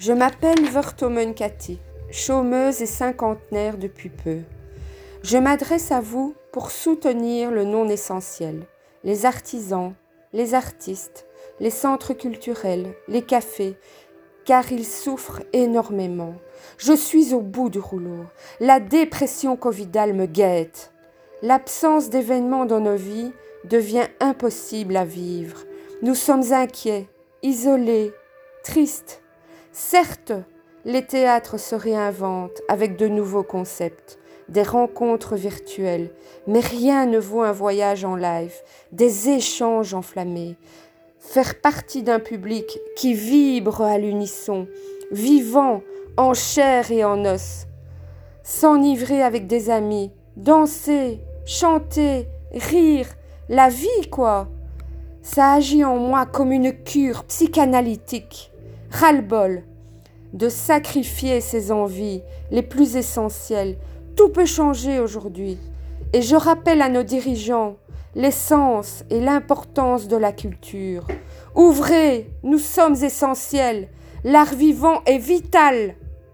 Je m'appelle Vertomen chômeuse et cinquantenaire depuis peu. Je m'adresse à vous pour soutenir le non essentiel, les artisans, les artistes, les centres culturels, les cafés, car ils souffrent énormément. Je suis au bout du rouleau. La dépression covidale me guette. L'absence d'événements dans nos vies devient impossible à vivre. Nous sommes inquiets, isolés, tristes. Certes, les théâtres se réinventent avec de nouveaux concepts, des rencontres virtuelles, mais rien ne vaut un voyage en live, des échanges enflammés. Faire partie d'un public qui vibre à l'unisson, vivant en chair et en os. S'enivrer avec des amis, danser, chanter, rire, la vie quoi. Ça agit en moi comme une cure psychanalytique ras-le-bol de sacrifier ses envies les plus essentielles. Tout peut changer aujourd'hui. Et je rappelle à nos dirigeants l'essence et l'importance de la culture. Ouvrez, nous sommes essentiels. L'art vivant est vital.